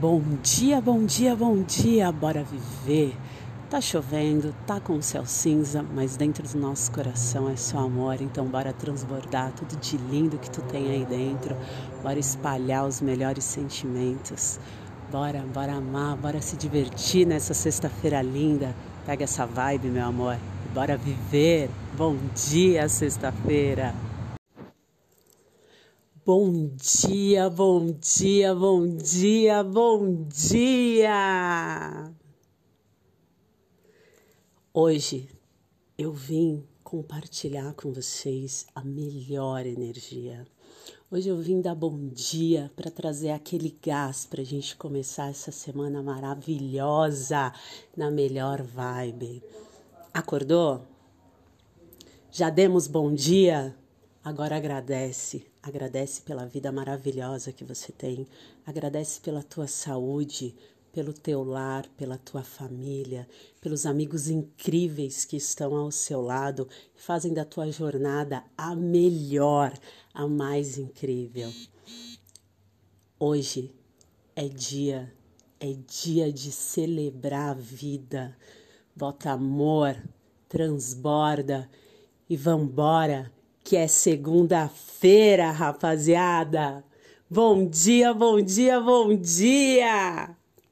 Bom dia, bom dia, bom dia, bora viver. Tá chovendo, tá com o céu cinza, mas dentro do nosso coração é só amor, então bora transbordar tudo de lindo que tu tem aí dentro, bora espalhar os melhores sentimentos. Bora, bora amar, bora se divertir nessa sexta-feira linda. Pega essa vibe, meu amor, bora viver. Bom dia, sexta-feira. Bom dia, bom dia, bom dia, bom dia! Hoje eu vim compartilhar com vocês a melhor energia. Hoje eu vim dar bom dia para trazer aquele gás para a gente começar essa semana maravilhosa na melhor vibe. Acordou? Já demos bom dia? Agora agradece, agradece pela vida maravilhosa que você tem, agradece pela tua saúde, pelo teu lar, pela tua família, pelos amigos incríveis que estão ao seu lado e fazem da tua jornada a melhor, a mais incrível. Hoje é dia, é dia de celebrar a vida. Bota amor, transborda e vambora que é segunda-feira, rapaziada. Bom dia, bom dia, bom dia!